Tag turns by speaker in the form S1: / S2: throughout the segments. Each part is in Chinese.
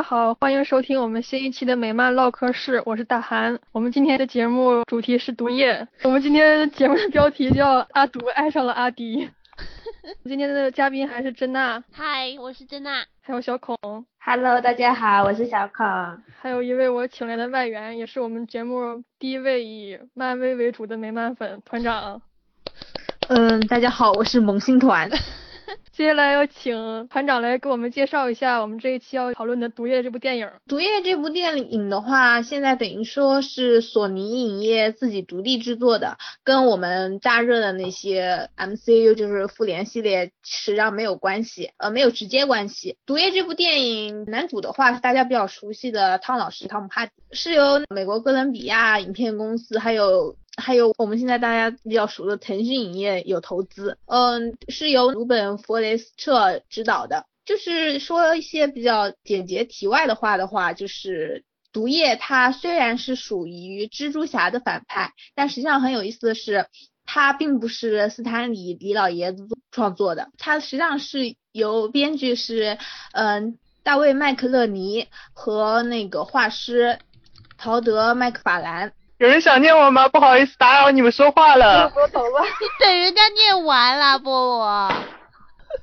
S1: 家好，欢迎收听我们新一期的美漫唠嗑室，我是大韩。我们今天的节目主题是毒液，我们今天节目的标题叫阿毒爱上了阿迪。今天的嘉宾还是珍娜，
S2: 嗨，我是珍娜。
S1: 还有小孔
S3: ，Hello，大家好，我是小孔。
S1: 还有一位我请来的外援，也是我们节目第一位以漫威为主的美漫粉团长。
S3: 嗯，大家好，我是萌新团。
S1: 接下来要请团长来给我们介绍一下我们这一期要讨论的《毒液》这部电影。
S3: 《毒液》这部电影的话，现在等于说是索尼影业自己独立制作的，跟我们大热的那些 MCU 就是复联系列实际上没有关系，呃，没有直接关系。《毒液》这部电影男主的话是大家比较熟悉的汤老师汤姆哈迪，是由美国哥伦比亚影片公司还有。还有我们现在大家比较熟的腾讯影业有投资，嗯，是由鲁本·弗雷斯特执导的。就是说一些比较简洁题外的话的话，就是毒液它虽然是属于蜘蛛侠的反派，但实际上很有意思的是，它并不是斯坦李李老爷子创作的，它实际上是由编剧是嗯大卫麦克勒尼和那个画师陶德麦克法兰。
S4: 有人想念我吗？不好意思打扰你们说话了。
S2: 你等人家念完了，菠萝。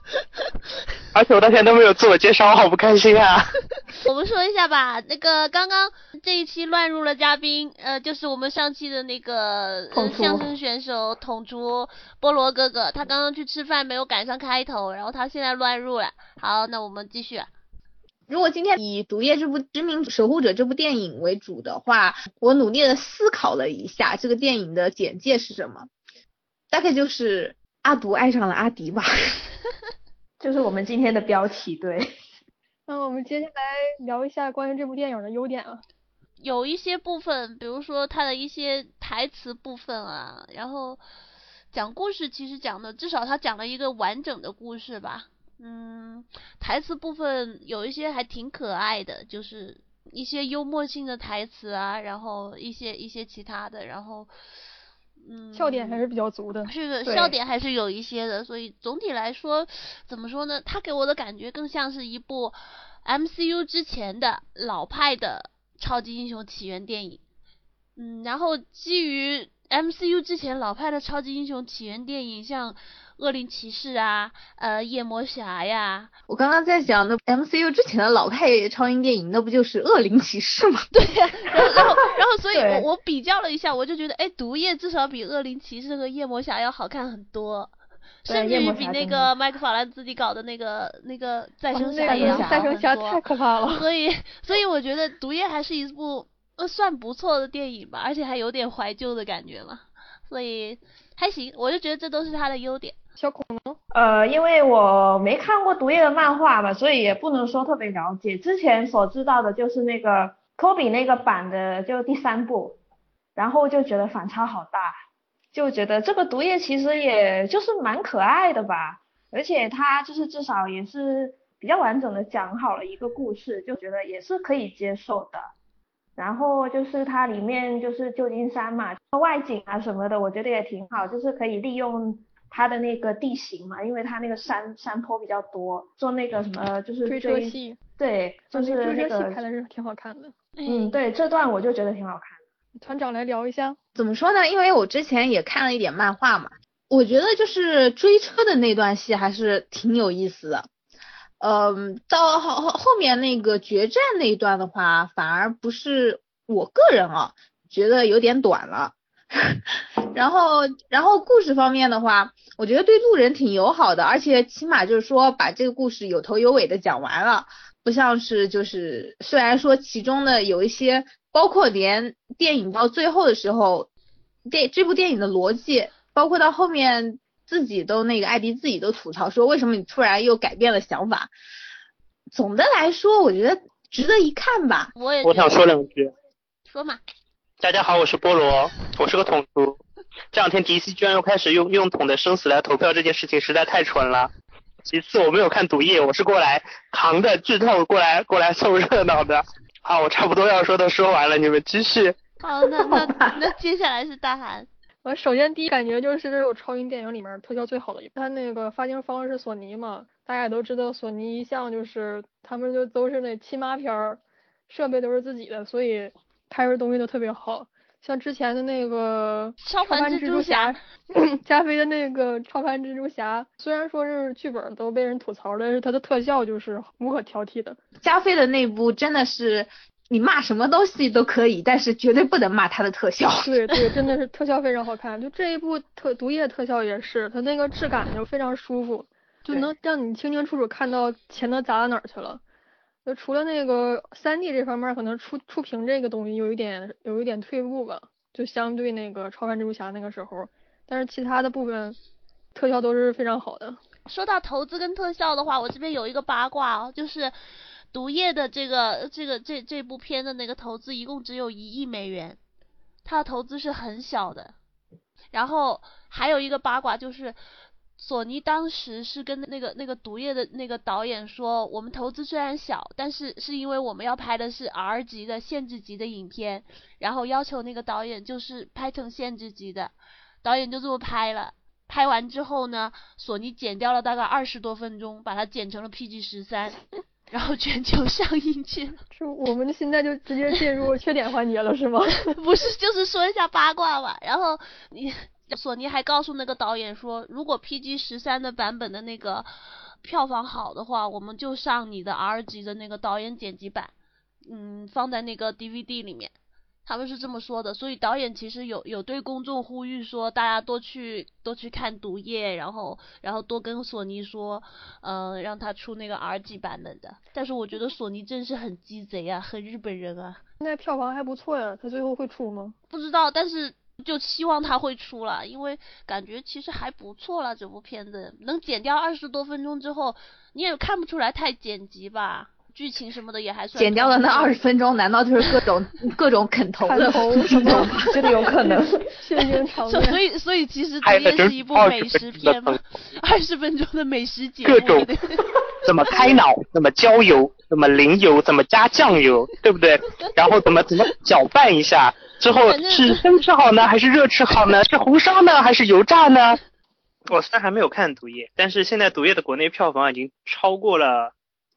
S4: 而且我到现在都没有自我介绍，我好不开心啊！
S2: 我们说一下吧，那个刚刚这一期乱入了嘉宾，呃，就是我们上期的那个、呃、相声选手统厨菠萝哥哥，他刚刚去吃饭没有赶上开头，然后他现在乱入了。好，那我们继续。
S3: 如果今天以《毒液》这部知名守护者这部电影为主的话，我努力的思考了一下这个电影的简介是什么，大概就是阿毒爱上了阿迪吧，
S5: 就是我们今天的标题。对，
S1: 那我们接下来聊一下关于这部电影的优点啊。
S2: 有一些部分，比如说它的一些台词部分啊，然后讲故事其实讲的至少他讲了一个完整的故事吧。嗯，台词部分有一些还挺可爱的，就是一些幽默性的台词啊，然后一些一些其他的，然后嗯，
S1: 笑点还是比较足的。
S2: 是的，笑点还是有一些的，所以总体来说，怎么说呢？它给我的感觉更像是一部 MCU 之前的老派的超级英雄起源电影。嗯，然后基于 MCU 之前老派的超级英雄起源电影，像。恶灵骑士啊，呃，夜魔侠呀。
S3: 我刚刚在想，那 MCU 之前的老派超英电影，那不就是恶灵骑士吗？
S2: 对呀、啊，然后 然后然后，所以我我比较了一下，我就觉得，哎，毒液至少比恶灵骑士和夜魔侠要好看很多，甚至于比那个麦克法兰自己搞的那个那个再生侠也要好
S1: 再生侠太可怕了。
S2: 所以所以我觉得毒液还是一部呃算不错的电影吧，而且还有点怀旧的感觉嘛，所以还行，我就觉得这都是它的优点。
S1: 小恐龙？
S5: 呃，因为我没看过毒液的漫画嘛，所以也不能说特别了解。之前所知道的就是那个科比那个版的，就第三部，然后就觉得反差好大，就觉得这个毒液其实也就是蛮可爱的吧，而且它就是至少也是比较完整的讲好了一个故事，就觉得也是可以接受的。然后就是它里面就是旧金山嘛，外景啊什么的，我觉得也挺好，就是可以利用。它的那个地形嘛，因为它那个山山坡比较多，做那个什么就是
S1: 追车戏，
S5: 对，就是那个
S1: 追车戏拍的是挺好看的。
S5: 嗯，对，这段我就觉得挺好看的。
S1: 团长来聊一下，
S3: 怎么说呢？因为我之前也看了一点漫画嘛，我觉得就是追车的那段戏还是挺有意思的。嗯，到后后后面那个决战那一段的话，反而不是我个人啊觉得有点短了。然后，然后故事方面的话，我觉得对路人挺友好的，而且起码就是说把这个故事有头有尾的讲完了，不像是就是虽然说其中的有一些，包括连电影到最后的时候，电这部电影的逻辑，包括到后面自己都那个艾迪自己都吐槽说，为什么你突然又改变了想法？总的来说，我觉得值得一看吧。
S2: 我也
S4: 我想说两句。
S2: 说嘛。
S4: 大家好，我是菠萝，我是个桶叔。这两天迪西居然又开始用用桶的生死来投票，这件事情实在太蠢了。其次，我没有看毒液，我是过来扛着剧透过来过来凑热闹的。好，我差不多要说的说完了，你们继续。
S2: 好，那那那接下来是大韩。
S1: 我首先第一感觉就是这种超英电影里面特效最好的一部，它那个发行方是索尼嘛，大家也都知道索尼一向就是他们就都是那亲妈片儿，设备都是自己的，所以拍出东西都特别好。像之前的那个
S2: 超凡蜘蛛侠，
S1: 加菲的那个超凡蜘蛛侠，虽然说是剧本都被人吐槽，但是它的特效就是无可挑剔的。
S3: 加菲的那部真的是你骂什么东西都可以，但是绝对不能骂它的特效。
S1: 对对，真的是 特效非常好看。就这一部特毒液特效也是，它那个质感就非常舒服，就能让你清清楚楚看到钱都砸到哪儿去了。就除了那个三 D 这方面，可能触触屏这个东西有一点有一点退步吧，就相对那个超凡蜘蛛侠那个时候，但是其他的部分特效都是非常好的。
S2: 说到投资跟特效的话，我这边有一个八卦哦，就是毒液的这个这个这这部片的那个投资一共只有一亿美元，它的投资是很小的。然后还有一个八卦就是，索尼当时是跟那个那个毒液的那个导演说，我们投资虽然小，但是是因为我们要拍的是 R 级的限制级的影片，然后要求那个导演就是拍成限制级的，导演就这么拍了。拍完之后呢，索尼剪掉了大概二十多分钟，把它剪成了 PG 十三，然后全球上映去了。
S1: 是我们现在就直接进入 缺点环节了，是吗？
S2: 不是，就是说一下八卦吧。然后你索尼还告诉那个导演说，如果 PG 十三的版本的那个票房好的话，我们就上你的 R 级的那个导演剪辑版，嗯，放在那个 DVD 里面。他们是这么说的，所以导演其实有有对公众呼吁说，大家多去多去看《毒液》，然后然后多跟索尼说，嗯、让他出那个 R 级版本的。但是我觉得索尼真是很鸡贼啊，很日本人啊。
S1: 现在票房还不错呀，他最后会出吗？
S2: 不知道，但是就希望他会出了，因为感觉其实还不错了。这部片子能剪掉二十多分钟之后，你也看不出来太剪辑吧？剧情什么的也还算
S3: 剪掉的那
S2: 通
S3: 二十分钟，难道就是各种 各种啃头的
S1: 砍头
S3: 那种吗？
S5: 这个有可能。
S2: 所所。以所以其实这也是一部美食片嘛，二十分钟的美食节目，
S4: 各种怎么开脑，怎么浇油，怎么淋油，怎么加酱油，对不对？然后怎么怎么搅拌一下，之后是生吃好呢，还是热吃好呢？是红烧呢，还是油炸呢？我虽然还没有看《毒液》，但是现在《毒液》的国内票房已经超过了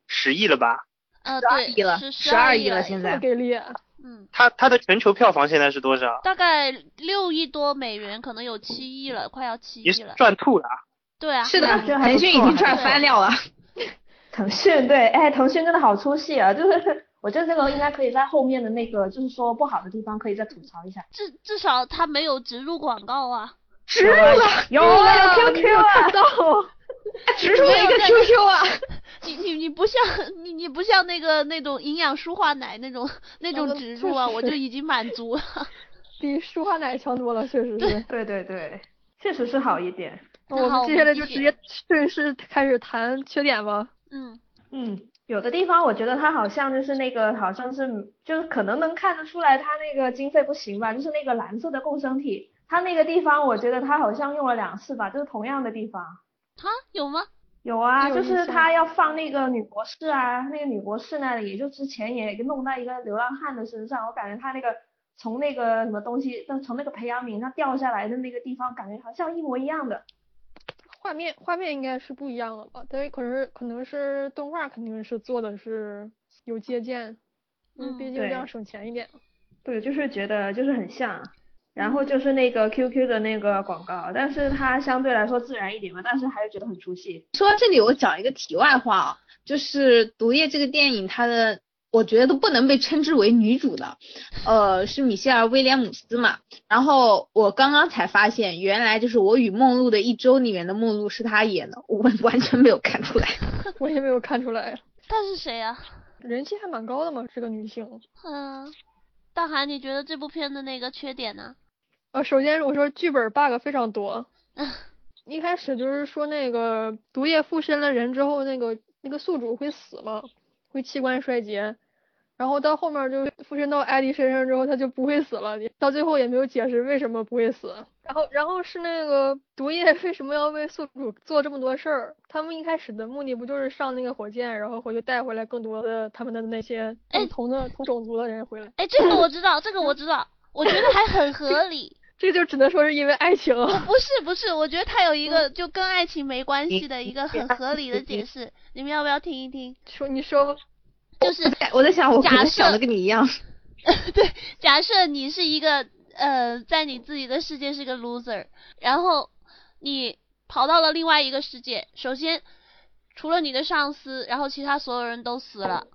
S4: 十亿了吧？
S2: 呃
S3: 12
S2: 对
S3: 亿了
S2: 是
S3: 12亿
S2: 亿了
S3: 了现在
S1: 给力啊！
S2: 嗯，
S4: 它它的全球票房现在是多少？
S2: 大概六亿多美元，可能有七亿了，快要七亿了。
S4: 赚吐了啊！
S2: 对啊，
S3: 是的，腾讯已经赚翻了啊！
S5: 腾讯对，哎，腾讯真的好出戏啊！就是我觉得这个应该可以在后面的那个，就是说不好的地方可以再吐槽一下。
S2: 至至少它没有植入广告啊。
S3: 植入了，
S5: 有啊，有 QQ 啊，
S1: 到
S3: 植入了一个 QQ 啊！
S2: 你你你不像你你不像那个那种营养舒化奶那种那种
S1: 嗯
S2: 植入啊，我就已经满足了。
S1: 比舒化奶强多了，确实是。
S5: 对对对，确实是好一点。
S1: 那我们接下来就直接顺势开始谈缺点吧。
S2: 嗯，
S5: 嗯，有的地方我觉得它好像就是那个，好像是就是可能能看得出来它那个经费不行吧，就是那个蓝色的共生体，它那个地方我觉得它好像用了两次吧，就是同样的地方。
S2: 哈，有吗？
S5: 有啊，就是他要放那个女博士啊，那个女博士那里，也就之前也弄到一个流浪汉的身上，我感觉他那个从那个什么东西，从那个培养皿上掉下来的那个地方，感觉好像一模一样的。
S1: 画面画面应该是不一样了吧，但是可是可能是动画肯定是做的是有借鉴，
S2: 嗯
S1: 毕竟这样省钱一点。
S5: 对，就是觉得就是很像，然后就是那个 QQ 的那个广告，但是它相对来说自然一点嘛，但是还是觉得很出戏。
S3: 说到这里，我讲一个题外话啊，就是《毒液》这个电影，它的我觉得都不能被称之为女主的，呃，是米歇尔·威廉姆斯嘛。然后我刚刚才发现，原来就是《我与梦露的一周》里面的梦露是她演的，我完全没有看出来。
S1: 我也没有看出来，
S2: 她是谁啊？
S1: 人气还蛮高的嘛，这个女性。
S2: 嗯，大韩，你觉得这部片的那个缺点呢？
S1: 呃，首先我说剧本 bug 非常多，一开始就是说那个毒液附身了人之后，那个那个宿主会死嘛，会器官衰竭，然后到后面就附身到艾迪身上之后，他就不会死了，到最后也没有解释为什么不会死。然后，然后是那个毒液为什么要为宿主做这么多事儿？他们一开始的目的不就是上那个火箭，然后回去带回来更多的他们的那些
S2: 哎
S1: 不同的同种族的人回来？
S2: 哎，这个我知道，这个我知道，我觉得还很合理。
S1: 这就只能说是因为爱情。
S2: 不不是不是，我觉得他有一个就跟爱情没关系的一个很合理的解释，你们要不要听一听？
S1: 说你说，
S2: 就是
S3: 我在想，我
S2: 假设
S3: 想的跟你一样。
S2: 对，假设你是一个呃，在你自己的世界是个 loser，然后你跑到了另外一个世界，首先除了你的上司，然后其他所有人都死了。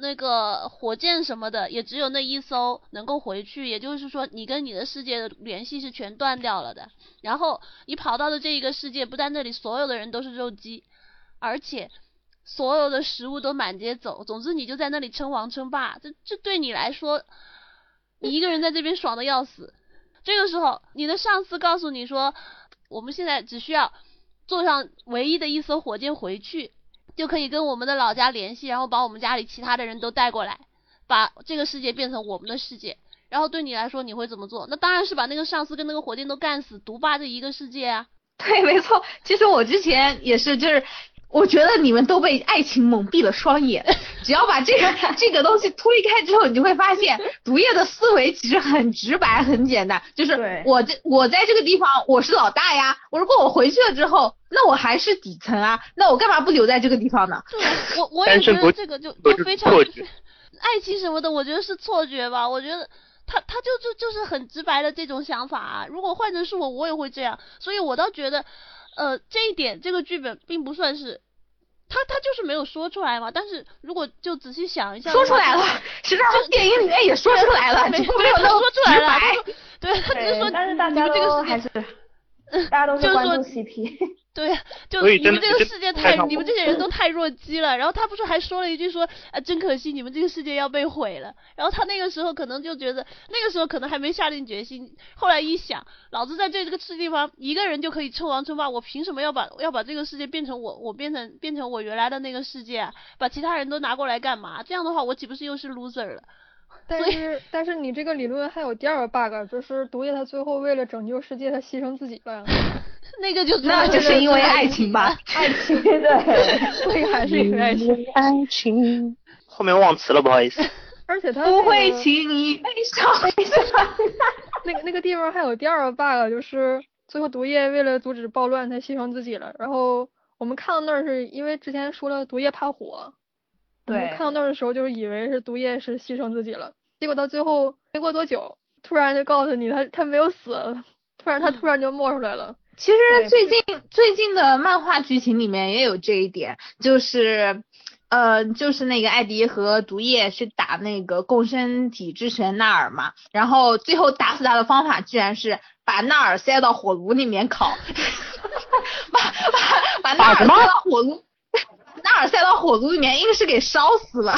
S2: 那个火箭什么的，也只有那一艘能够回去，也就是说，你跟你的世界的联系是全断掉了的。然后你跑到的这一个世界，不但那里所有的人都是肉鸡，而且所有的食物都满街走。总之，你就在那里称王称霸，这这对你来说，你一个人在这边爽的要死。这个时候，你的上司告诉你说，我们现在只需要坐上唯一的一艘火箭回去，就可以跟我们的老家联系，然后把我们家里其他的人都带过来，把这个世界变成我们的世界。然后对你来说，你会怎么做？那当然是把那个上司跟那个火箭都干死，独霸这一个世界啊！
S3: 对，没错。其实我之前也是，就是我觉得你们都被爱情蒙蔽了双眼。只要把这个 这个东西推开之后，你就会发现 毒液的思维其实很直白、很简单。就是我这我在这个地方我是老大呀，我如果我回去了之后，那我还是底层啊，那我干嘛不留在这个地方呢？
S2: 对，我我也觉得这个就
S4: 都
S2: 就非常
S4: 错觉
S2: 爱情什么的，我觉得是错觉吧。我觉得他他就就就是很直白的这种想法啊。如果换成是我，我也会这样。所以我倒觉得，呃，这一点这个剧本并不算是。他他就是没有说出来嘛，但是如果就仔细想一下，
S3: 说出来了，实际上电影里面也说出来了，
S2: 没
S3: 只不过没有
S2: 说出来。了对，他只是说，
S5: 但是大家都还是 大家都
S2: 就是说
S5: 关注 CP。
S2: 对，就你们这个世界太，你们这些人都太弱鸡了。然后他不是还说了一句说，啊，真可惜你们这个世界要被毁了。然后他那个时候可能就觉得，那个时候可能还没下定决心。后来一想，老子在这这个地方一个人就可以称王称霸，我凭什么要把要把这个世界变成我我变成变成我原来的那个世界啊？把其他人都拿过来干嘛？这样的话，我岂不是又是 loser 了？
S1: 但是但是你这个理论还有第二个 bug，就是毒液他最后为了拯救世界，他牺牲自己了，
S2: 那个就
S3: 那就是因为爱情吧？
S5: 爱情对，
S1: 这个还是因为爱情。
S4: 爱情。后面忘词了，不好意思。
S1: 而且他
S3: 不会
S1: 那个
S3: 轻易悲伤。
S1: 那个那个地方还有第二个 bug，就是最后毒液为了阻止暴乱，他牺牲自己了。然后我们看到那儿是因为之前说了毒液怕火，我们
S5: 对
S1: 看到那儿的时候就是以为是毒液是牺牲自己了，结果到最后没过多久，突然就告诉你他他没有死，突然他突然就冒出来了。
S3: 其实最近最近的漫画剧情里面也有这一点，就是，呃，就是那个艾迪和毒液去打那个共生体之神纳尔嘛，然后最后打死他的方法居然是把纳尔塞到火炉里面烤，把把把纳尔塞到火炉，纳尔塞到火炉里面，硬是给烧死了。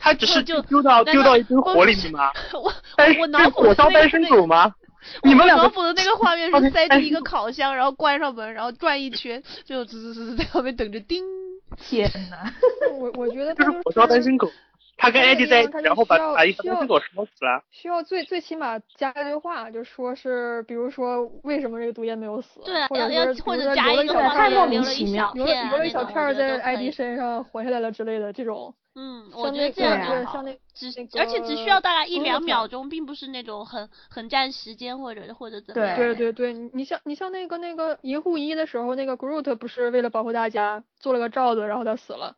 S4: 他只是
S2: 就
S4: 丢到丢到一
S2: 堆
S4: 火里面吗？
S2: 我
S4: 单
S2: 我脑
S4: 是
S2: 补的那个
S4: 火烧单身狗吗？你们两个
S2: 脑补的那个画面是 塞进一个烤箱，然后关上门，然后转一圈，最后吱吱吱吱在后面等着叮。
S5: 天呐，
S1: 我我觉得就
S4: 是火烧单身狗，他跟
S1: 他
S4: 艾迪在然后把
S1: 需要
S4: 把一个
S1: 需要
S4: 单身狗烧死了。
S1: 需要最最起码加一句话，就说是比如说为什么这个毒液没有死，
S2: 对啊，
S1: 或者
S2: 要要
S1: 是
S2: 或者加
S1: 留了小
S2: 一个画
S5: 太莫名其妙
S1: 留留了一小片儿在艾迪。身上活下来了之类的这种，
S2: 嗯，我觉得这样就好
S1: 对像那
S2: 只
S1: 那
S2: 而且只需要
S1: 个
S2: 大概一两秒钟，并不是那种很很占时间或者或者怎么
S5: 对
S2: 样。
S1: 对对对，你你像你像那个那个银护一的时候，那个 Groot 不是为了保护大家做了个罩子，然后他死了，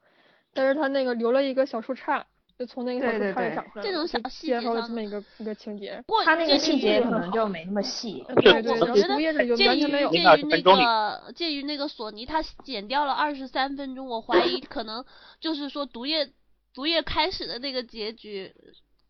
S1: 但是他那个留了一个小树杈，就从那个小树杈里
S5: 对对对
S1: 长出来，
S2: 这种小细节上
S1: 这么一个一个情节。
S2: 不过
S5: 他那个细节可能就没那么细。
S1: 对对，
S2: 我觉得
S1: 毒液这里就
S2: 介于
S1: 完全没有。
S2: 介于那个介于那个索尼，他剪掉了二十三分钟，我怀疑可能就是说毒液毒液开始的那个结局，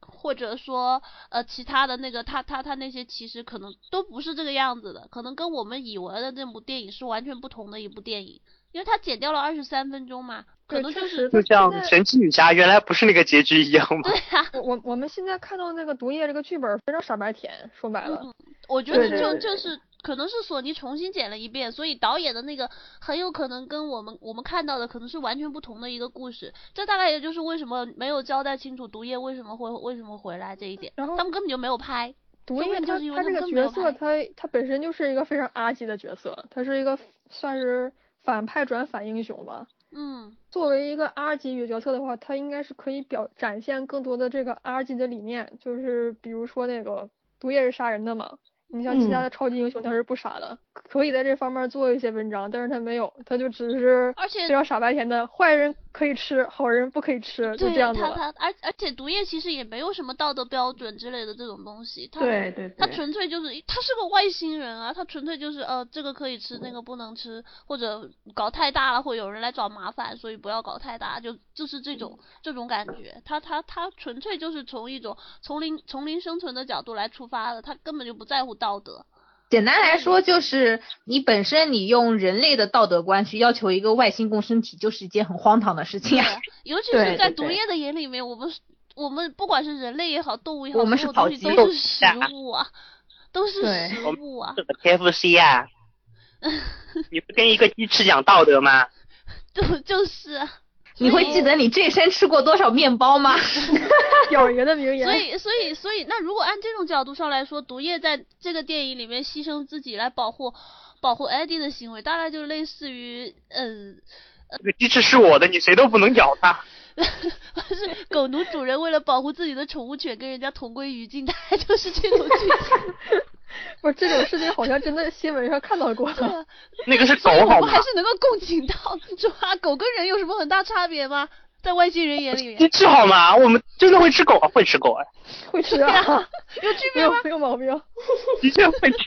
S2: 或者说呃其他的那个他他他那些其实可能都不是这个样子的，可能跟我们以为的那部电影是完全不同的一部电影，因为他剪掉了二十三分钟嘛，可，能就是，
S4: 就像神奇女侠原来不是那个结局一样吗？
S2: 对？啊。
S1: 我我我们现在看到那个毒液这个剧本非常傻白甜，说白了，
S2: 嗯，我觉得就
S5: 对对
S2: 就是可能是索尼重新剪了一遍，所以导演的那个很有可能跟我们我们看到的可能是完全不同的一个故事。这大概也就是为什么没有交代清楚毒液为什么会为什么回来这一点，
S1: 然后
S2: 他们根本就没有拍。
S1: 毒液
S2: 就是因为
S1: 他这个角色，他他本身就是一个非常阿级的角色，他是一个算是反派转反英雄吧。
S2: 嗯
S1: 作为一个 R 级角色的话，他应该是可以表展现更多的这个 R 级的理念，就是比如说那个毒液是杀人的嘛，你像其他
S5: 嗯
S1: 的超级英雄他是不杀的，可以在这方面做一些文章，但是他没有，他就只是
S2: 而且
S1: 非常傻白甜的，坏人可以吃，好人不可以吃，就
S2: 对
S1: 这样子了。
S2: 他他而而且毒液其实也没有什么道德标准之类的这种东西，他
S5: 对对对，
S2: 他纯粹就是他是个外星人啊，他纯粹就是呃这个可以吃，那个不能吃，或者搞太大了会有人来找麻烦，所以不要搞太大，就就是这种这种感觉。他他他纯粹就是从一种丛林丛林生存的角度来出发的，他根本就不在乎道德。
S3: 简单来说，就是你本身你用人类的道德观去要求一个外星共生体，就是一件很荒唐的事情啊。
S2: 尤其是在毒液的眼里面，我们我们不管是人类也好，动物也好，
S3: 我们
S2: 所有
S3: 是跑鸡肉
S2: 东西都是食物啊，都是食物啊。
S4: 这个 KFC 啊，你不跟一个鸡翅讲道德吗？
S2: 就就是啊，
S3: 你会记得你这一生吃过多少面包吗？
S1: 咬人的名言。
S2: 所以所以所以，那如果按这种角度上来说，毒液在这个电影里面牺牲自己来保护保护艾迪的行为，大概就类似于嗯。
S4: 这个鸡翅是我的，你谁都不能咬它。
S2: 是 狗奴主人为了保护自己的宠物犬跟人家同归于尽，大概就是这种剧情。
S1: 不是这种事情，好像真的新闻上看到过。
S2: 对啊
S4: 那个是狗好吗我
S2: 们还？是能够共情到，是吧？狗跟人有什么很大差别吗？在外星人眼里面
S4: 鸡，翅好吗？我们真的会吃狗啊，会吃狗啊，
S1: 会吃啊，
S2: 有区别吗？
S1: 没有毛病。
S4: 的确会吃。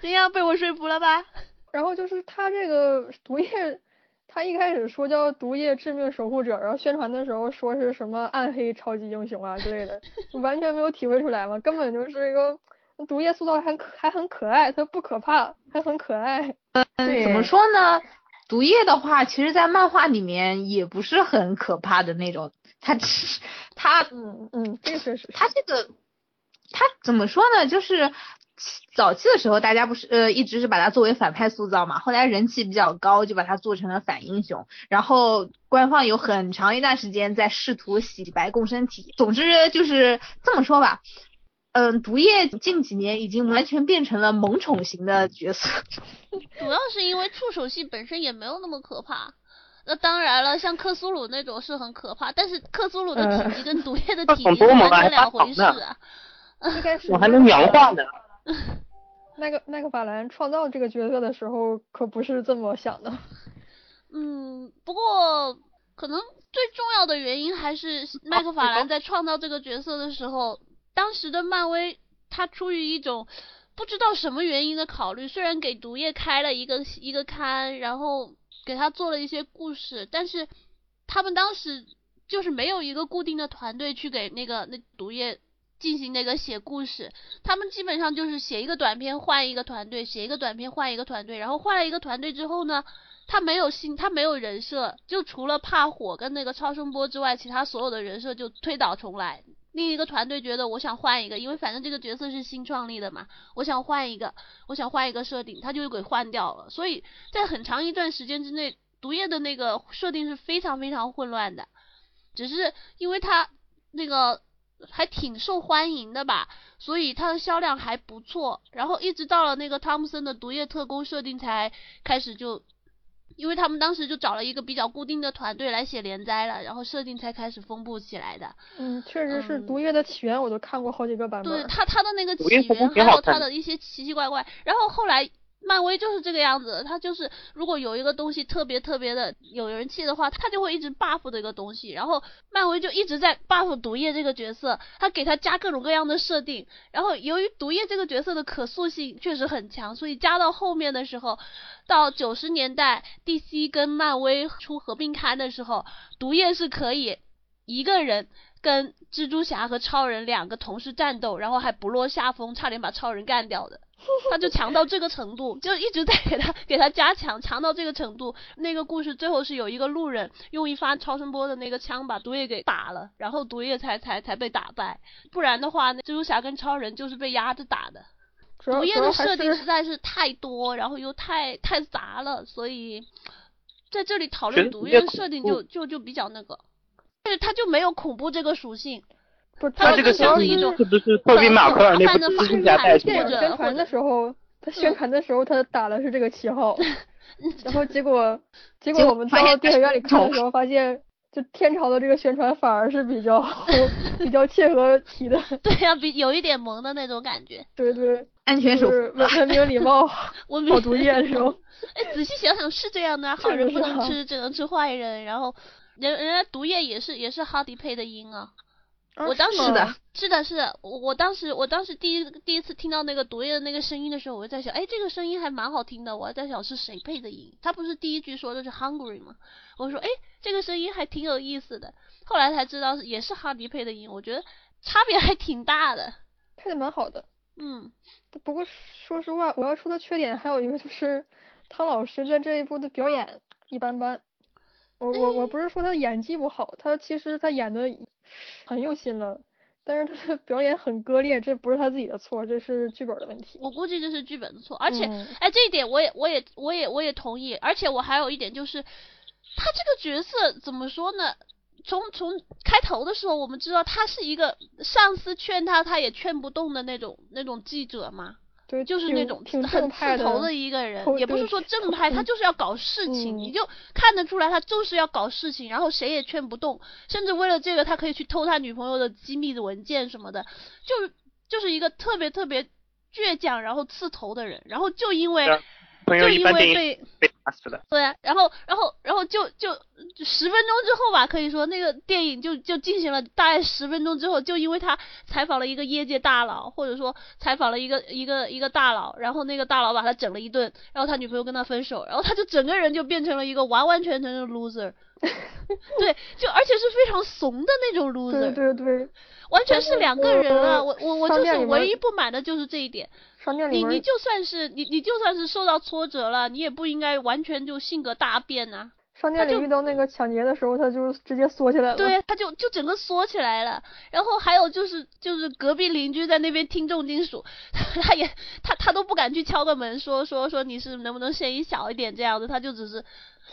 S2: 怎样被我说服了吧？
S1: 然后就是他这个毒液，他一开始说叫毒液致命守护者，然后宣传的时候说是什么暗黑超级英雄啊之类的，完全没有体会出来嘛，根本就是一个毒液塑造还可还很可爱，他不可怕，还很可爱。
S5: 嗯
S3: 怎么说呢？毒液的话，其实，在漫画里面也不是很可怕的那种。它只它
S1: 嗯嗯，这个确实是。
S3: 它这个，他怎么说呢？就是早期的时候，大家不是呃一直是把它作为反派塑造嘛，后来人气比较高，就把它做成了反英雄。然后官方有很长一段时间在试图洗白共生体。总之就是这么说吧，嗯，毒液近几年已经完全变成了萌宠型的角色。
S2: 主要是因为触手系本身也没有那么可怕。那当然了，像克苏鲁那种是很可怕，但是克苏鲁的体积跟毒液的 体积完全两回事啊。
S4: 我还能描画呢。
S1: 那个那个法兰创造这个角色的时候，可不是这么想的。
S2: 嗯，不过可能最重要的原因还是 麦克法兰在创造这个角色的时候，当时的漫威他出于一种不知道什么原因的考虑，虽然给毒液开了一个一个刊，然后给他做了一些故事，但是他们当时就是没有一个固定的团队去给那个那毒液进行那个写故事，他们基本上就是写一个短片换一个团队，写一个短片换一个团队，然后换了一个团队之后呢，他没有新，他没有人设，就除了怕火跟那个超声波之外，其他所有的人设就推倒重来。另一个团队觉得我想换一个，因为反正这个角色是新创立的嘛，我想换一个，我想换一个设定，他就给换掉了。所以在很长一段时间之内，毒液的那个设定是非常非常混乱的，只是因为他那个还挺受欢迎的吧，所以它的销量还不错。然后一直到了那个汤姆森的毒液特工设定才开始就，因为他们当时就找了一个比较固定的团队来写连载了，然后设定才开始分布起来的。
S1: 嗯，确实是
S2: 嗯
S1: 毒液的起源，我都看过好几个版本。
S2: 对他他的那个起源，还有他
S4: 的
S2: 一些奇奇怪怪，然后后来。漫威就是这个样子，他就是如果有一个东西特别特别的有人气的话，他就会一直 buff 这个东西，然后漫威就一直在 buff 毒液这个角色，他给他加各种各样的设定，然后由于毒液这个角色的可塑性确实很强，所以加到后面的时候，到九十年代 DC 跟漫威出合并刊的时候，毒液是可以一个人跟蜘蛛侠和超人两个同时战斗，然后还不落下风，差点把超人干掉的。他就强到这个程度，就一直在给他 给他加强，强到这个程度。那个故事最后是有一个路人用一发超声波的那个枪把毒液给打了，然后毒液才才才被打败，不然的话，那蜘蛛侠跟超人就是被压着打的。毒液的设定实在是太多，然后又太太杂了，所以在这里讨论毒
S4: 液
S2: 的设定
S4: 怖
S2: 就就就比较那个，但是它就没有恐怖这个属性。
S1: 不是
S2: 它
S4: 这个
S2: 像是一种
S4: 是不是托比马克尔那
S2: 泛着
S4: 部指
S2: 反
S4: 甲带什么的？
S1: 电影宣传的时候，他宣传的时候他打的是这个旗号，然后结果结果我们到电影院里看的时候发现。就天朝的这个宣传反而是比较 比较切合题的，
S2: 对呀、比有一点萌的那种感觉。
S1: 对对，
S3: 安全
S1: 是文文明礼貌，
S2: 文明
S1: 好毒液那种。
S2: 哎，仔细想想是这样的啊，好人不能吃，只能吃坏人。然后人人家毒液也是也是哈迪配的音啊。我当时
S3: 是的，
S2: 是的，是的，我我当时我当时第一第一次听到那个毒液的那个声音的时候，我就在想，哎，这个声音还蛮好听的。我还在想是谁配的音，他不是第一句说的是 hungry 吗？我说，哎，这个声音还挺有意思的。后来才知道是也是哈迪配的音，我觉得差别还挺大的。
S1: 配的蛮好的。
S2: 嗯，
S1: 不过说实话，我要说的缺点还有一个就是汤老师在这一部的表演一般般。我我我不是说他演技不好，他其实他演的很用心了，但是他的表演很割裂，这不是他自己的错，这是剧本的问题。
S2: 我估计这是剧本的错，而且，
S1: 嗯
S2: 哎，这一点我也我也我也我也同意，而且我还有一点就是，他这个角色怎么说呢？从从开头的时候，我们知道他是一个上司劝他，他也劝不动的那种那种记者嘛，
S1: 对，
S2: 就是那种
S1: 挺
S2: 很刺头的一个人，也不是说正派，他
S1: 嗯
S2: 就是要搞事情，你
S1: 嗯。
S2: 就看得出来他就是要搞事情，然后谁也劝不动，甚至为了这个他可以去偷他女朋友的机密的文件什么的，就是就是一个特别特别倔强然后刺头的人，然后就因为就因
S4: 一般电
S2: 为被
S4: 是的。
S2: 对啊，然后然后然后就就十分钟之后吧，可以说那个电影就就进行了大概十分钟之后，就因为他采访了一个业界大佬，或者说采访了一个一个一个大佬，然后那个大佬把他整了一顿，然后他女朋友跟他分手，然后他就整个人就变成了一个完完全全的 loser，对，就而且是非常怂的那种 loser，
S1: 对对对，
S2: 完全是两个人啊！
S1: 呃
S2: 我我我就是唯一不满的就是这一点。你你就算是你你就算是受到挫折了，你也不应该完全就性格大变呐、
S1: 商店里
S2: 就
S1: 遇到那个抢劫的时候，他就直接缩起来了。
S2: 对，他就就整个缩起来了。然后还有就是就是隔壁邻居在那边听重金属，他也他他都不敢去敲个门说说说你是能不能声音小一点这样子，他就只是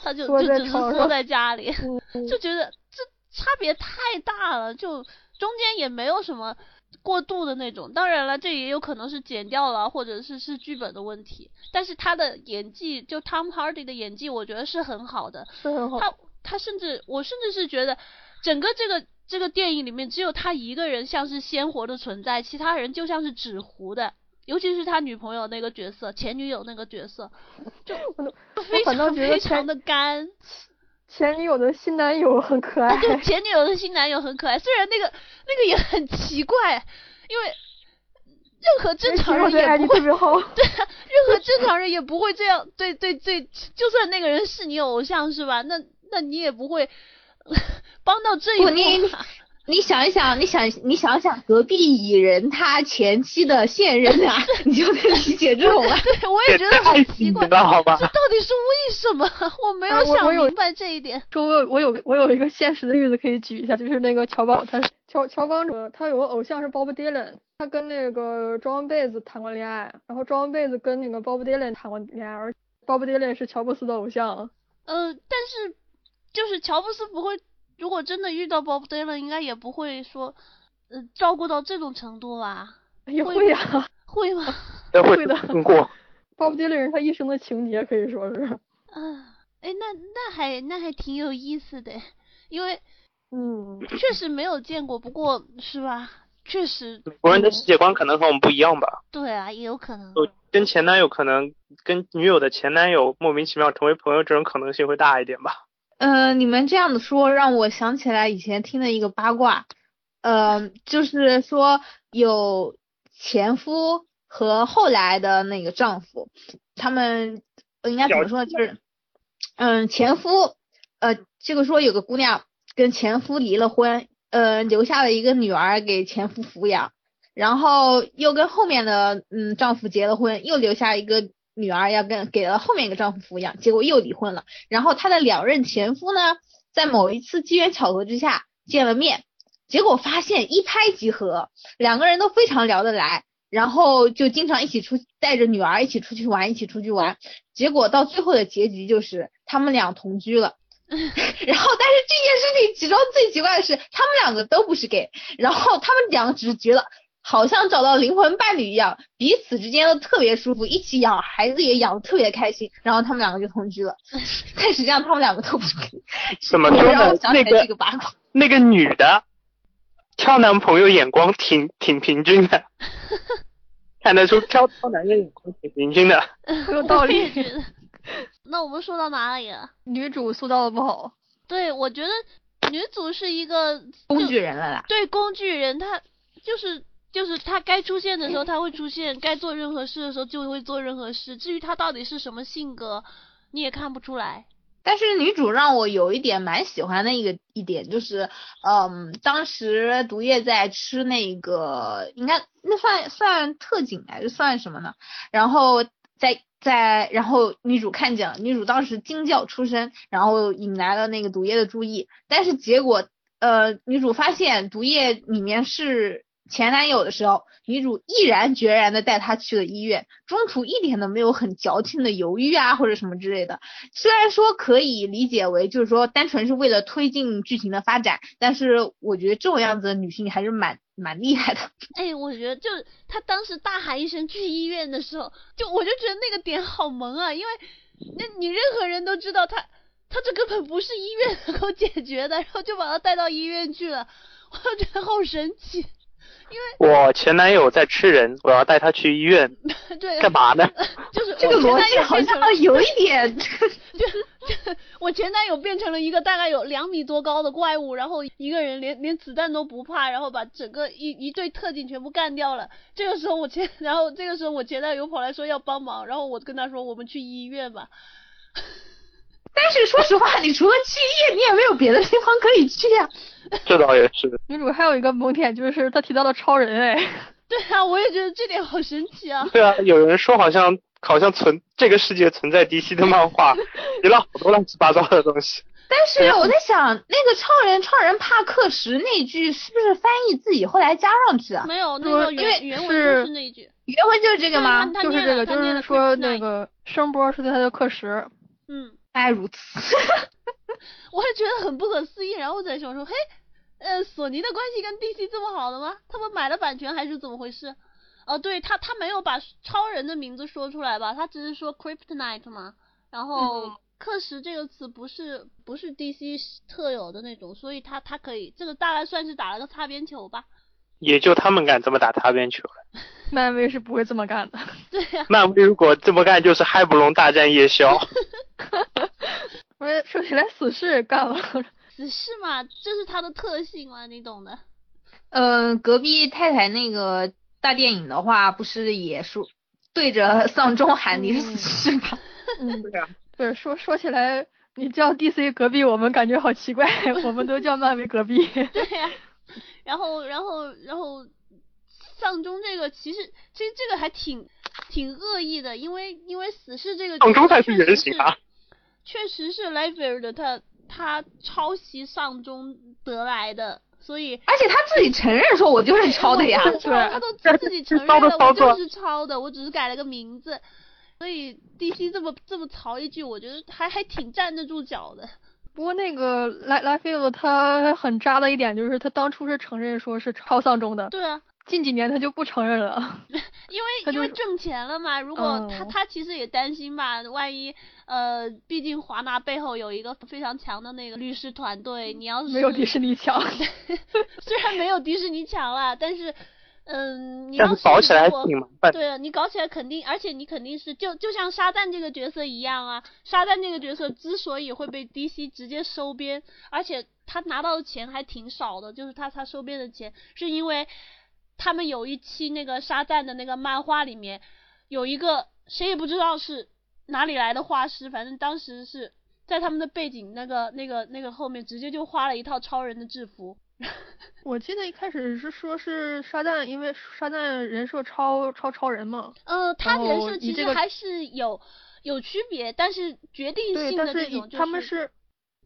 S2: 他就就只是缩
S1: 在
S2: 家里，就觉得这差别太大了，就中间也没有什么过度的那种。当然了，这也有可能是剪掉了，或者是是剧本的问题。但是他的演技，就 Tom Hardy 的演技，我觉得是很好的。
S1: 是很好。
S2: 他他甚至我甚至是觉得，整个这个这个电影里面只有他一个人像是鲜活的存在，其他人就像是纸糊的。尤其是他女朋友那个角色，前女友那个角色，就 非常非常的干。
S1: 前女友的新男友很可爱
S2: 啊，，对，前女友的新男友很可爱，虽然那个那个也很奇怪，因为任何正常人也不会。对啊，任何正常人也不会这样对对对，就算那个人是你偶像是吧？那那你也不会 帮到这一步吧。
S3: 你想一想，你想你想想隔壁蚁人他前妻的现任啊，你就能理解这种了。
S2: 对，我也觉得
S4: 太
S2: 很奇怪，
S4: 好吧
S2: 这？到底是为什么？我没有想明白这一点。
S1: 说我有我有我有一个现实的例子可以举一下，就是那个乔帮，他是乔乔帮主，他有个偶像是 Bob Dylan，他跟那个 John Baez 谈过恋爱，然后 John Baez 跟那个 Bob Dylan 谈过恋爱，而 Bob Dylan 是乔布斯的偶像。
S2: 呃，但是就是乔布斯不会，如果真的遇到 Bob Dylan，应该也不会说，呃，照顾到这种程度吧？
S1: 也
S2: 会
S1: 会呀、
S2: 会吗？
S4: 也会
S1: 会的
S4: 通过。
S1: Bob Dylan 是他一生的情节，可以说是。
S2: 啊，哎，那那还那还挺有意思的，因为
S1: 嗯，
S2: 确实没有见过，不过是吧？确实，
S4: 美国人的世界观可能和我们不一样吧。
S2: 对啊，也有可能。
S4: 跟前男友可能跟女友的前男友莫名其妙成为朋友，这种可能性会大一点吧。
S3: 呃，你们这样子说让我想起来以前听的一个八卦，呃，就是说有前夫和后来的那个丈夫，他们呃应该怎么说呢？就是，嗯，前夫，呃，这个说有个姑娘跟前夫离了婚，呃，留下了一个女儿给前夫抚养，然后又跟后面的嗯丈夫结了婚，又留下一个女儿要跟给了后面一个丈夫抚养，结果又离婚了。然后她的两任前夫呢，在某一次机缘巧合之下见了面，结果发现一拍即合，两个人都非常聊得来，然后就经常一起出带着女儿一起出去玩，一起出去玩。结果到最后的结局就是他们俩同居了。然后，但是这件事情其中最奇怪的是，他们两个都不是 gay，然后他们两个只是觉得好像找到灵魂伴侣一样，彼此之间都特别舒服，一起养孩子也养的特别开心，然后他们两个就同居了。但实际上他们两个都不
S4: 怎么说
S3: 让
S4: 呢那个。那个女的挑男朋友眼光挺挺平均的，看得出挑挑男人眼光挺平均的。
S1: 很 有道理。
S2: 那我们说到哪里了？
S1: 女主塑造的不好，
S2: 对，我觉得女主是一个
S3: 工具人了啦。
S2: 对工具人，她就是就是他该出现的时候他会出现，该做任何事的时候就会做任何事。至于他到底是什么性格，你也看不出来。
S3: 但是女主让我有一点蛮喜欢的一个一点就是，嗯，当时毒液在吃那个，应该那算算特警还是算什么呢？然后在在，然后女主看见了，女主当时惊叫出声，然后引来了那个毒液的注意，但是结果，呃，女主发现毒液里面是前男友的时候，女主毅然决然的带他去了医院，中途一点都没有很矫情的犹豫啊或者什么之类的。虽然说可以理解为就是说单纯是为了推进剧情的发展，但是我觉得这种样子的女性还是蛮蛮厉害的。
S2: 哎，我觉得就是她当时大喊一声去医院的时候，就我就觉得那个点好萌啊，因为那你任何人都知道她她这根本不是医院能够解决的，然后就把她带到医院去了，我就觉得好神奇。
S4: 我前男友在吃人，我要带他去医院，
S2: 对，
S4: 干嘛呢？
S2: 就是
S3: 这个逻
S2: 我前男友
S3: 辑好像有一点，
S2: 我前男友变成了一个大概有两米多高的怪物，然后一个人连连子弹都不怕，然后把整个一一队特警全部干掉了。这个时候我前，然后这个时候我前男友跑来说要帮忙，然后我跟他说我们去医院吧。
S3: 但是说实话，你除了去夜，你也没有别的地方可以去呀、
S4: 这倒也是。
S1: 女主还有一个萌点就是她提到了超人，哎，
S2: 对啊，我也觉得这点好神奇啊。
S4: 对啊，有人说好像好像存这个世界存在 DC 的漫画，提了好多乱七八糟的东西。
S3: 但是我在想，那个超人超人帕克什那句是不是翻译自己后来加上去啊？
S2: 没有，那
S1: 说
S2: 个
S3: 因为
S2: 原原文就是是那一句。
S3: 原文就是这个吗？
S1: 就是这个，就是说那个声波是对他的课时，
S2: 嗯，
S3: 大概如此。
S2: 我也觉得很不可思议，然后我在想说，嘿，呃，索尼的关系跟 DC 这么好的吗？他们买了版权还是怎么回事？哦，对他他没有把超人的名字说出来吧？他只是说 Kryptonite 嘛。然后
S1: 嗯
S2: 克什这个词不是不是 DC 特有的那种，所以他他可以这个大概算是打了个擦边球吧。
S4: 也就他们敢这么打擦边球了。
S1: 漫威是不会这么干的。
S2: 对呀、
S4: 漫威如果这么干，就是嗨不隆大战夜宵。
S1: 我说起来，死侍也干了，
S2: 死侍嘛，这是他的特性嘛，你懂的。
S3: 嗯，隔壁太太那个大电影的话，不是也说对着丧钟喊你是死侍吗？
S1: 嗯，
S4: 对啊，
S1: 对，说说起来，你叫 DC 隔壁，我们感觉好奇怪，我们都叫漫威隔壁。
S2: 对呀、然后然后然后丧钟这个其实其实这个还挺挺恶意的，因为因为死侍这个
S4: 丧钟才是
S2: 确实
S4: 原型啊。
S2: 确实是莱菲尔的他他抄袭丧钟得来的，所以
S3: 而且他自己承认说我就是抄的呀。
S2: 他都自己承 认
S4: 的
S2: 了，我就是抄的，我只是改了个名字。所以 DC 这么这么槽一句，我觉得还还挺站得住脚的。
S1: 不过那个莱莱菲尔他很渣的一点就是他当初是承认说是抄丧钟的，
S2: 对啊，
S1: 近几年他就不承认了。
S2: 因为 因为挣钱了嘛，如果他、
S1: 嗯
S2: 他其实也担心吧，万一呃，毕竟华纳背后有一个非常强的那个律师团队，你要是
S1: 没有迪士尼强。
S2: 虽然没有迪士尼强啦，但是嗯，你
S4: 但
S2: 要
S4: 是搞起来挺麻烦。
S2: 对啊，你搞起来肯定，而且你肯定是就就像沙赞这个角色一样啊，沙赞这个角色之所以会被 DC 直接收编，而且他拿到的钱还挺少的，就是他他收编的钱是因为他们有一期那个沙赞的那个漫画里面有一个谁也不知道是哪里来的画师，反正当时是在他们的背景那个那个那个后面直接就画了一套超人的制服。
S1: 我记得一开始是说是沙赞，因为沙赞人设超超超人嘛。
S2: 呃，他
S1: 然
S2: 人设其实还是有有区别，但是决定
S1: 对，
S2: 性
S1: 但是以
S2: 的这种、就是、
S1: 他们是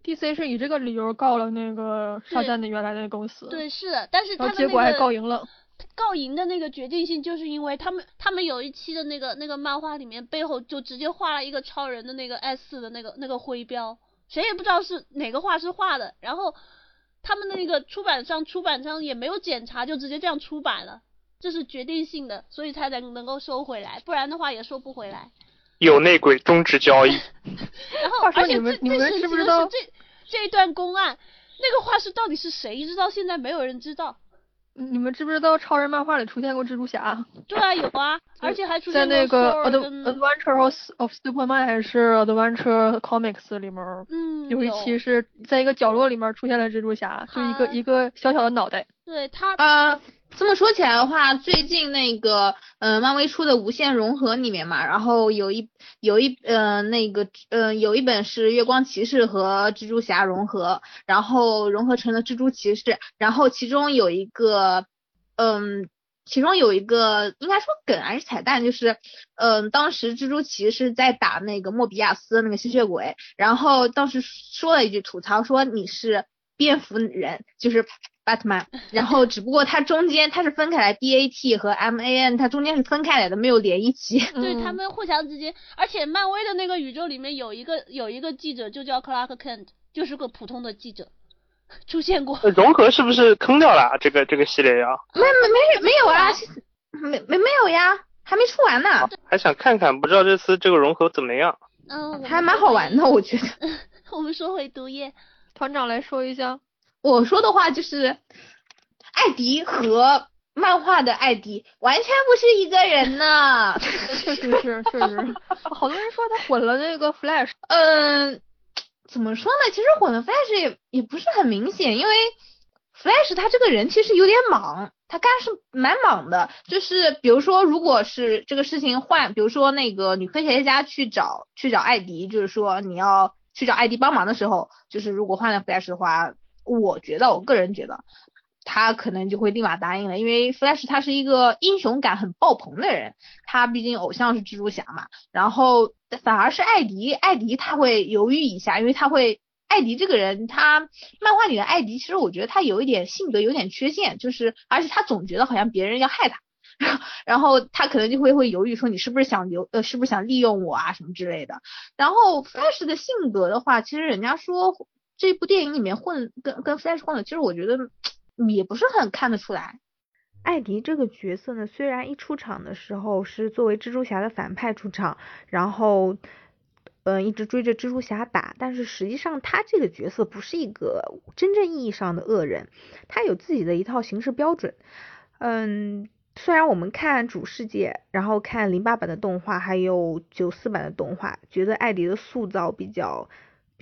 S1: DC 是以这个理由告了那个沙
S2: 对
S1: 赞的原来的公司，
S2: 对是，但是他们
S1: 结果还
S2: 个
S1: 告赢了。
S2: 告赢的那个决定性，就是因为他们他们有一期的那个那个漫画里面背后就直接画了一个超人的那个 S 的那个那个徽标，谁也不知道是哪个画师画的，然后他们的那个出版商出版商也没有检查，就直接这样出版了，这是决定性的，所以才能能够收回来，不然的话也收不回来。
S4: 有内鬼终止交易。
S2: 然后而且
S1: 你们你们
S2: 最最神
S1: 知不知道
S2: 奇的是这这一段公案，那个画师到底是谁，一直到现在没有人知道。
S1: 你们知不知道超人漫画里出现过蜘蛛侠？
S2: 对啊，有啊，而且还出现过
S1: 在那个 Ad
S2: 跟
S1: Adventure of of Superman 还是 Adventure Comics 里面，
S2: 嗯
S1: 有一期是在一个角落里面出现了蜘蛛侠，就一个一个小小的脑袋。
S2: 对他
S3: 呃，这么说起来的话，最近那个呃，漫威出的无限融合里面嘛，然后有一有一呃那个呃有一本是月光骑士和蜘蛛侠融合，然后融合成了蜘蛛骑士，然后其中有一个嗯。其中有一个应该说梗还是彩蛋，就是，嗯，当时蜘蛛骑士在打那个莫比亚斯那个吸血鬼，然后当时说了一句吐槽说你是蝙蝠人，就是 Batman，然后只不过它中间它是分开来，B A T 和 M A N 它中间是分开来的，没有连一起。
S1: 嗯
S2: 对他们互相之间，而且漫威的那个宇宙里面有一个有一个记者就叫 Clark Kent，就是个普通的记者，出现过。
S4: 呃融合是不是坑掉了啊这个这个系列呀？
S3: 没没没没有啊，没没没有呀，还没出完呢，
S4: 还想看看，不知道这次这个融合怎么样？
S2: 嗯，
S3: 还蛮好玩的，我觉得。
S2: 我们说回毒液，
S1: 团长来说一下。
S3: 我说的话就是，艾迪和漫画的艾迪完全不是一个人呢。
S1: 确实是，确实，好多人说他混了那个 Flash，
S3: 嗯，怎么说呢？其实混了 Flash 也也不是很明显，因为 Flash 他这个人其实有点莽，他干是蛮莽的。就是比如说，如果是这个事情换，比如说那个女科学家去找去找艾迪，就是说你要去找艾迪帮忙的时候，就是如果换了 Flash 的话，我觉得我个人觉得。他可能就会立马答应了，因为 Flash 他是一个英雄感很爆棚的人，他毕竟偶像是蜘蛛侠嘛。然后反而是艾迪，艾迪他会犹豫一下，因为他会，艾迪这个人，他漫画里的艾迪，其实我觉得他有一点性格有点缺陷，就是而且他总觉得好像别人要害他，然后他可能就会会犹豫说你是不是想留呃是不是想利用我啊什么之类的。然后 Flash 的性格的话，其实人家说这部电影里面混跟跟 Flash 混的，其实我觉得也不是很看得出来。
S6: 艾迪这个角色呢，虽然一出场的时候是作为蜘蛛侠的反派出场，然后，嗯、一直追着蜘蛛侠打，但是实际上他这个角色不是一个真正意义上的恶人，他有自己的一套行事标准。嗯，虽然我们看主世界，然后看零八版的动画，还有九四版的动画，觉得艾迪的塑造比较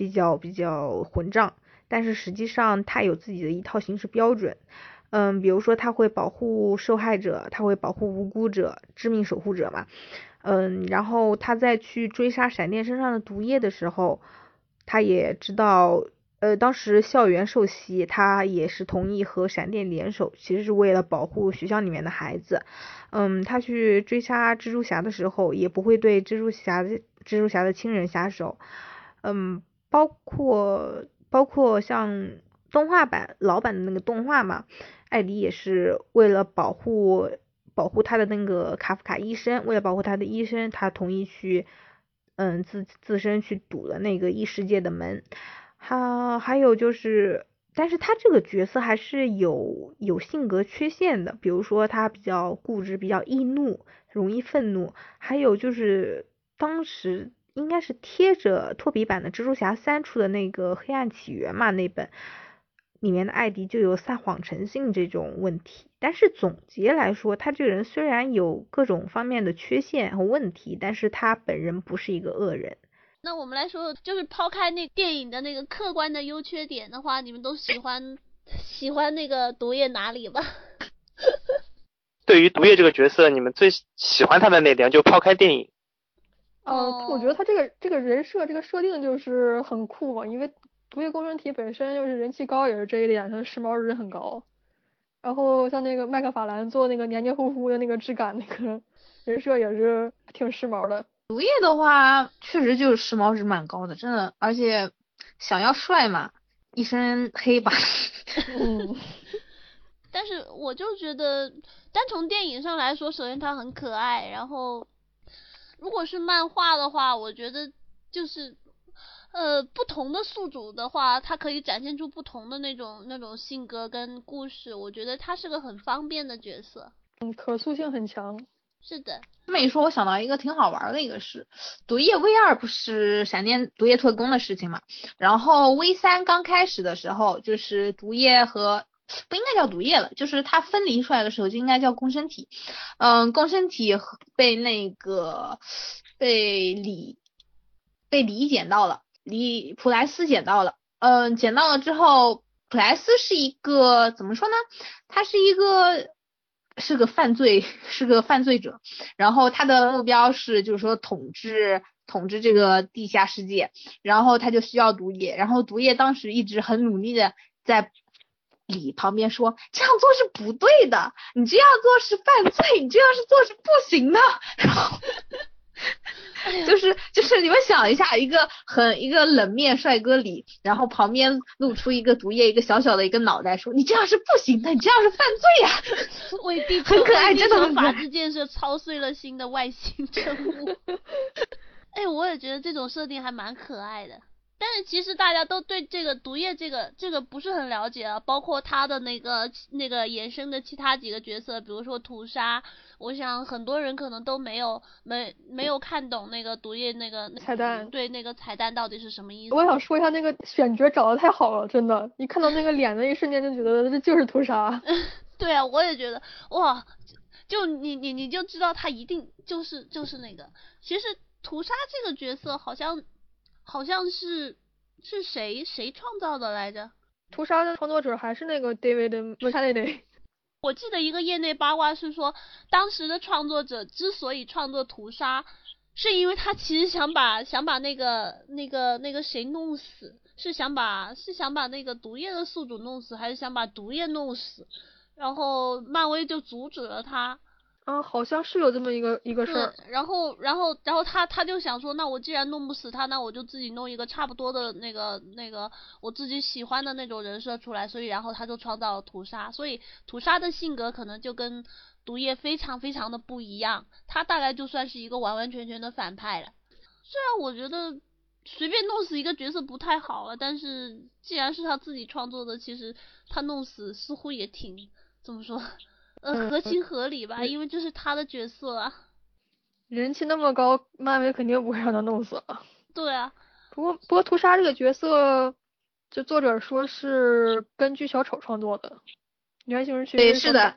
S6: 比较比较混账，但是实际上他有自己的一套行事标准。嗯，比如说他会保护受害者，他会保护无辜者，致命守护者嘛。嗯，然后他在去追杀闪电身上的毒液的时候，他也知道，呃，当时校园受袭，他也是同意和闪电联手，其实是为了保护学校里面的孩子。嗯，他去追杀蜘蛛侠的时候，也不会对蜘蛛侠的蜘蛛侠的亲人下手。嗯，包括包括像动画版老版的那个动画嘛，艾迪也是为了保护保护他的那个卡夫卡医生，为了保护他的医生，他同意去嗯自自身去堵了那个异世界的门。还还有就是，但是他这个角色还是有有性格缺陷的，比如说他比较固执，比较易怒，容易愤怒，还有就是当时应该是贴着托比版的蜘蛛侠三出的那个黑暗起源嘛那本。里面的艾迪就有撒谎成性这种问题，但是总结来说，他这个人虽然有各种方面的缺陷和问题，但是他本人不是一个恶人。
S2: 那我们来说，就是抛开那电影的那个客观的优缺点的话，你们都喜欢喜欢那个毒液哪里吧？
S4: 对于毒液这个角色，你们最喜欢他的那点？就抛开电影，
S1: 呃，我觉得他这个这个人设这个设定就是很酷嘛，因为毒液共生体本身就是人气高，也是这一点，他的时髦值很高。然后像那个麦克法兰做那个黏黏糊糊的那个质感，那个人设也是挺时髦的。
S3: 毒液的话，确实就是时髦值蛮高的，真的，而且想要帅嘛，一身黑吧。
S1: 嗯，
S2: 但是我就觉得，单从电影上来说，首先他很可爱，然后如果是漫画的话，我觉得就是呃，不同的宿主的话，它可以展现出不同的那种那种性格跟故事。我觉得他是个很方便的角色。
S1: 嗯，可塑性很强。
S2: 是的，
S3: 这么一说，我想到一个挺好玩的一个事，毒液 V 二不是闪电毒液特工的事情嘛？然后 V 三刚开始的时候，就是毒液和不应该叫毒液了，就是它分离出来的时候就应该叫共生体。嗯，共生体被那个被李被李捡到了，李普莱斯捡到了。嗯，捡到了之后，普莱斯是一个怎么说呢？他是一个。是个犯罪，是个犯罪者，然后他的目标是就是说统治统治这个地下世界，然后他就需要毒液，然后毒液当时一直很努力的在李旁边说这样做是不对的，你这样做是犯罪，你这样是做是不行的，然后。就是就是你们想一下，一个很一个冷面帅哥李，然后旁边露出一个毒液，一个小小的一个脑袋，说你这样是不行的，你这样是犯罪呀，
S2: 为地球
S3: 很可爱，真的很
S2: 法治建设操碎了心的外星生物。哎，我也觉得这种设定还蛮可爱的。但是其实大家都对这个毒液这个这个不是很了解啊，包括他的那个那个衍生的其他几个角色，比如说屠杀，我想很多人可能都没有没没有看懂那个毒液那个
S1: 彩蛋，
S2: 对那个彩蛋到底是什么意思。
S1: 我想说一下那个选角找的太好了，真的，一看到那个脸的一瞬间就觉得这就是屠杀。
S2: 对啊，我也觉得哇，就你你你就知道他一定就是就是那个，其实屠杀这个角色好像。好像是是谁谁创造的来着？
S1: 屠杀的创作者还是那个 David m c a l e
S2: 我记得一个业内八卦是说，当时的创作者之所以创作屠杀，是因为他其实想把想把那个那个那个谁弄死，是想把是想把那个毒液的宿主弄死，还是想把毒液弄死？然后漫威就阻止了他。
S1: 啊，好像是有这么一个一个事儿。
S2: 然后，然后，然后他他就想说，那我既然弄不死他，那我就自己弄一个差不多的那个那个我自己喜欢的那种人设出来。所以，然后他就创造了屠杀。所以，屠杀的性格可能就跟毒液非常非常的不一样。他大概就算是一个完完全全的反派了。虽然我觉得随便弄死一个角色不太好了，但是既然是他自己创作的，其实他弄死似乎也挺怎么说。呃，合情合理吧，因为这是他的角色啊。
S1: 人气那么高，漫威肯定不会让他弄死了。
S2: 对啊。
S1: 不过，不过屠杀这个角色，就作者说是根据小丑创作的。原型是
S3: 对，是的。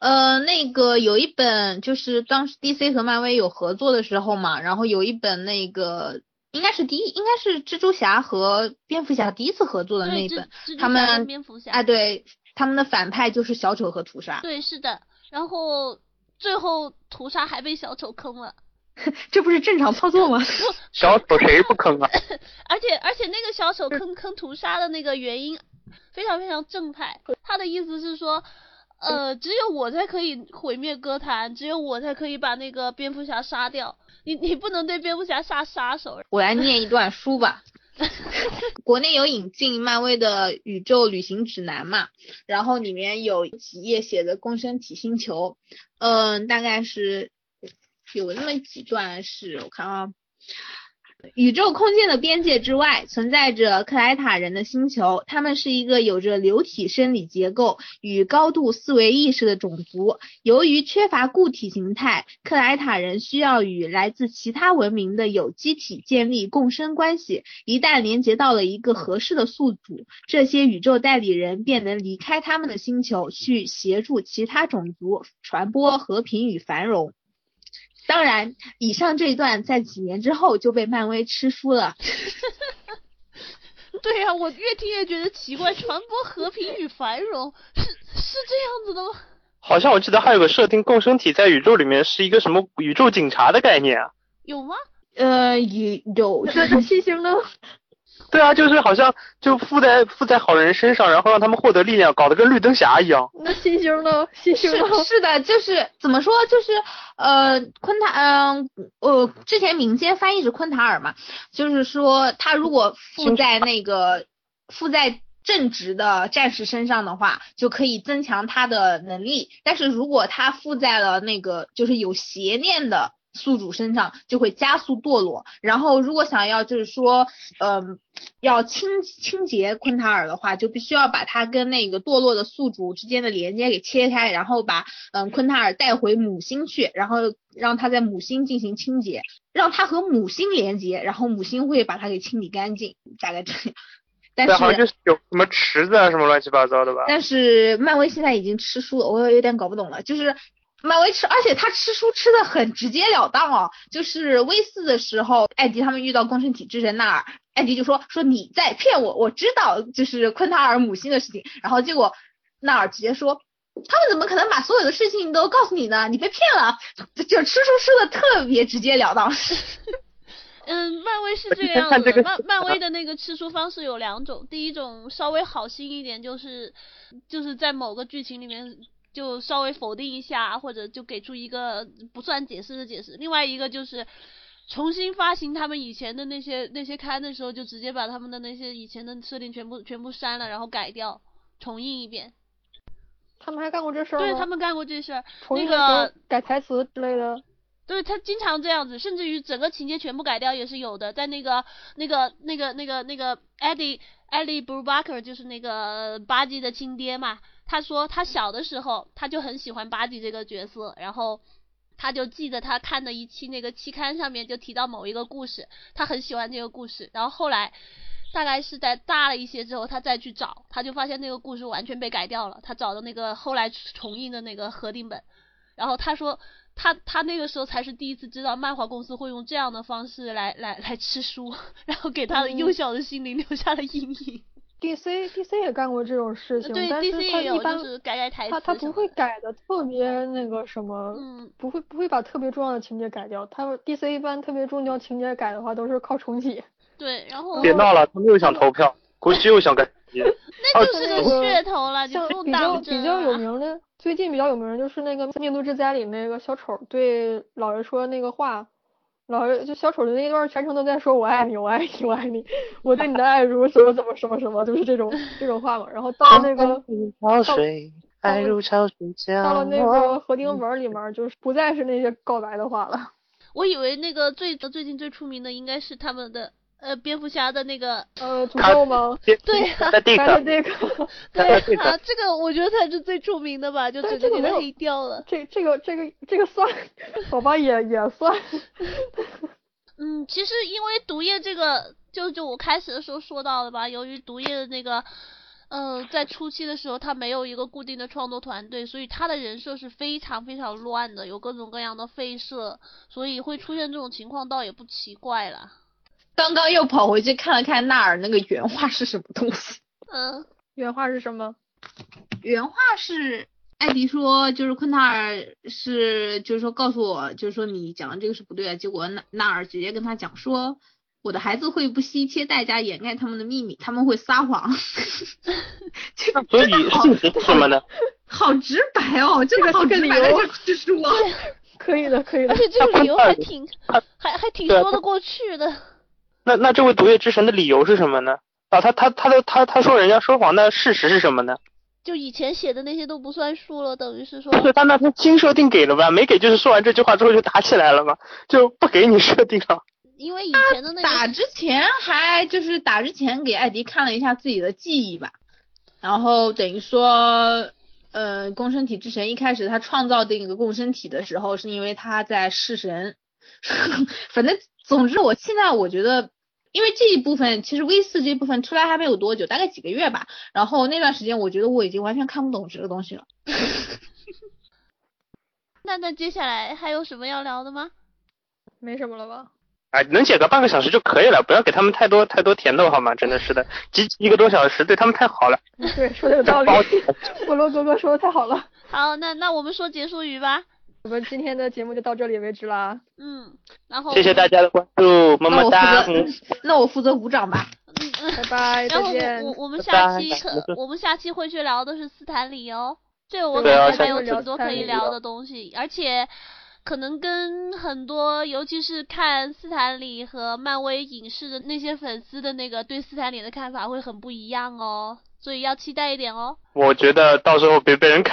S3: 呃，那个有一本就是当时 DC 和漫威有合作的时候嘛，然后有一本那个应该是第一，应该是蜘蛛侠和蝙蝠侠第一次合作的那一本，他们哎对。他们的反派就是小丑和屠杀。
S2: 对，是的。然后最后屠杀还被小丑坑了，
S3: 这不是正常操作吗？
S4: 小丑谁不坑啊？
S2: 而且而且那个小丑坑坑屠杀的那个原因非常非常正派，他的意思是说，呃，只有我才可以毁灭歌坛，只有我才可以把那个蝙蝠侠杀掉，你你不能对蝙蝠侠下杀手。
S3: 我来念一段书吧。国内有引进漫威的宇宙旅行指南嘛，然后里面有几页写的共生体星球，嗯，大概是有那么几段是我看啊。宇宙空间的边界之外，存在着克莱塔人的星球。他们是一个有着流体生理结构与高度思维意识的种族。由于缺乏固体形态，克莱塔人需要与来自其他文明的有机体建立共生关系。一旦连接到了一个合适的宿主，这些宇宙代理人便能离开他们的星球，去协助其他种族传播和平与繁荣。当然，以上这一段在几年之后就被漫威吃书了。
S2: 对呀，我越听越觉得奇怪，传播和平与繁荣是是这样子的吗？
S4: 好像我记得还有个设定，共生体在宇宙里面是一个什么宇宙警察的概念啊？
S2: 有吗？
S3: 呃，有有，
S1: 这是新型的。
S4: 对啊，就是好像就附在附在好人身上，然后让他们获得力量，搞得跟绿灯侠一样。
S1: 那新星呢？新星
S3: 是是的，就是怎么说？就是呃，昆塔，嗯，呃，之前民间翻译是昆塔尔嘛，就是说他如果附在那个附在正直的战士身上的话，就可以增强他的能力。但是如果他附在了那个就是有邪念的。宿主身上，就会加速堕落。然后如果想要就是说，嗯、要清清洁昆塔尔的话，就必须要把它跟那个堕落的宿主之间的连接给切开，然后把嗯昆塔尔带回母星去，然后让它在母星进行清洁，让它和母星连接，然后母星会把它给清理干净，大概这样。但，是
S4: 好像就是有什么池子啊，什么乱七八糟的吧。
S3: 但是漫威现在已经吃书了，我有点搞不懂了。就是漫威吃，而且他吃书吃的很直截了当哦。就是 V 四的时候，艾迪他们遇到共生体之神纳尔，艾迪就说说你在骗我，我知道就是昆塔尔母星的事情。然后结果纳尔直接说。他们怎么可能把所有的事情都告诉你呢？你被骗了，就就吃书吃的特别直截了当。
S2: 嗯，漫威是这 个样子漫漫威的那个吃书方式有两种，第一种稍微好心一点，就是就是在某个剧情里面就稍微否定一下，或者就给出一个不算解释的解释。另外一个就是重新发行他们以前的那些那些刊的时候，就直接把他们的那些以前的设定全部全部删了，然后改掉，重印一遍。
S1: 他们还干过这事儿？
S2: 对他们干过这事儿，那个
S1: 改台词之类的。
S2: 对他经常这样子，甚至于整个情节全部改掉也是有的。在那个、那个、那个、那个、那个 Eddie Eddie Brubaker 就是那个巴基的亲爹嘛，他说他小的时候他就很喜欢巴基这个角色，然后他就记得他看的一期那个期刊上面就提到某一个故事，他很喜欢这个故事，然后后来。大概是在大了一些之后，他再去找，他就发现那个故事完全被改掉了。他找的那个后来重印的那个合订本，然后他说他他那个时候才是第一次知道漫画公司会用这样的方式来来来吃书，然后给他的幼小的心灵留下了阴影。
S1: DC DC 也干过这种事情，
S2: 对
S1: 但是他一般
S2: 就是改改台词
S1: 他他不会改的特别那个什么，
S2: 嗯，
S1: 不会不会把特别重要的情节改掉。他们 DC 一般特别重要情节改的话都是靠重启。
S2: 对，然后
S4: 别闹了，他们又想投票，估计又想改。
S2: 那就是
S1: 个
S2: 个噱头了，就
S1: 比较比较有
S2: 啊
S1: 名的，最近比较有名的就是那个《命都之灾》里那个小丑对老人说那个话，老师就小丑的那一段全程都在说我爱你，我爱你，我爱你，我对你的爱如什么怎么什么什么，就是这种这种话嘛。然后到了那个
S4: 潮水，爱如潮水
S1: 到了那
S4: 将
S1: 个合订本里面，就是不再是那些告白的话了。
S2: 我以为那个最最近最出名的应该是他们的呃蝙蝠侠的那个，
S1: 呃，诅
S4: 他
S1: 咒吗？
S2: 对啊
S4: 在 Dick，
S1: 但是这个
S2: 对啊，
S4: 这个
S2: 我觉得才是最著名的吧，就
S1: 但
S2: 整
S1: 这个
S2: 给他黑掉了。
S1: 这这个这个这个算，好吧，也也算。
S2: 嗯，其实因为毒液这个，就就我开始的时候说到的吧，由于毒液的那个，呃，在初期的时候，他没有一个固定的创作团队，所以他的人设是非常非常乱的，有各种各样的废设，所以会出现这种情况倒也不奇怪啦。
S3: 刚刚又跑回去看了看纳尔那个原话是什么东西。
S2: 嗯，
S1: 原话是什么？
S3: 原话是艾迪说，就是昆塔尔是，就是说告诉我，就是说你讲的这个是不对的。结果纳纳尔直接跟他讲说，我的孩子会不惜一切代价掩盖他们的秘密，他们会撒谎。这个
S4: 所以
S3: 真的好
S4: 性质是什么呢？
S3: 好直白哦，
S1: 这个
S3: 好直白的
S1: 这个理由
S3: 这这说。
S1: 可以的，可以的
S2: 而。且这个理由还挺，还还挺说得过去的。
S4: 那那这位毒液之神的理由是什么呢？啊，他他他的他他说人家说谎，那事实是什么呢？
S2: 就以前写的那些都不算数了，等于是说，
S4: 对他那他新设定给了吧？没给就是说完这句话之后就打起来了嘛，就不给你设定了。
S2: 因为以前的那个，
S3: 打之前还就是打之前给艾迪看了一下自己的记忆吧，然后等于说，呃，共生体之神一开始他创造这个共生体的时候，是因为他在弑神，反正总之我现在我觉得。因为这一部分其实 V 四这一部分出来还没有多久，大概几个月吧。然后那段时间，我觉得我已经完全看不懂这个东西了。
S2: 那那接下来还有什么要聊的吗？
S1: 没什么了吧？
S4: 哎，能写个半个小时就可以了，不要给他们太多太多甜头好吗？真的是的，集一个多小时对他们太好了。
S1: 嗯对，说的有道理
S4: 包。
S1: 菠萝哥哥说的太好了。
S2: 好，那那我们说结束语吧。
S1: 我们今天的节目就到这里为止啦。
S2: 嗯，然后
S4: 谢谢大家的关注，么么哒。
S3: 那我负责鼓掌吧。
S2: 嗯嗯，
S1: 拜拜，
S2: 然后
S1: 再见
S2: 我。我我们下期可我们下期会去聊的是斯坦李哦，这个我
S1: 对
S2: 感觉还有挺多可以聊的东西，而且可能跟很多尤其是看斯坦李和漫威影视的那些粉丝的那个对斯坦李的看法会很不一样哦，所以要期待一点哦。
S4: 我觉得到时候别被人砍。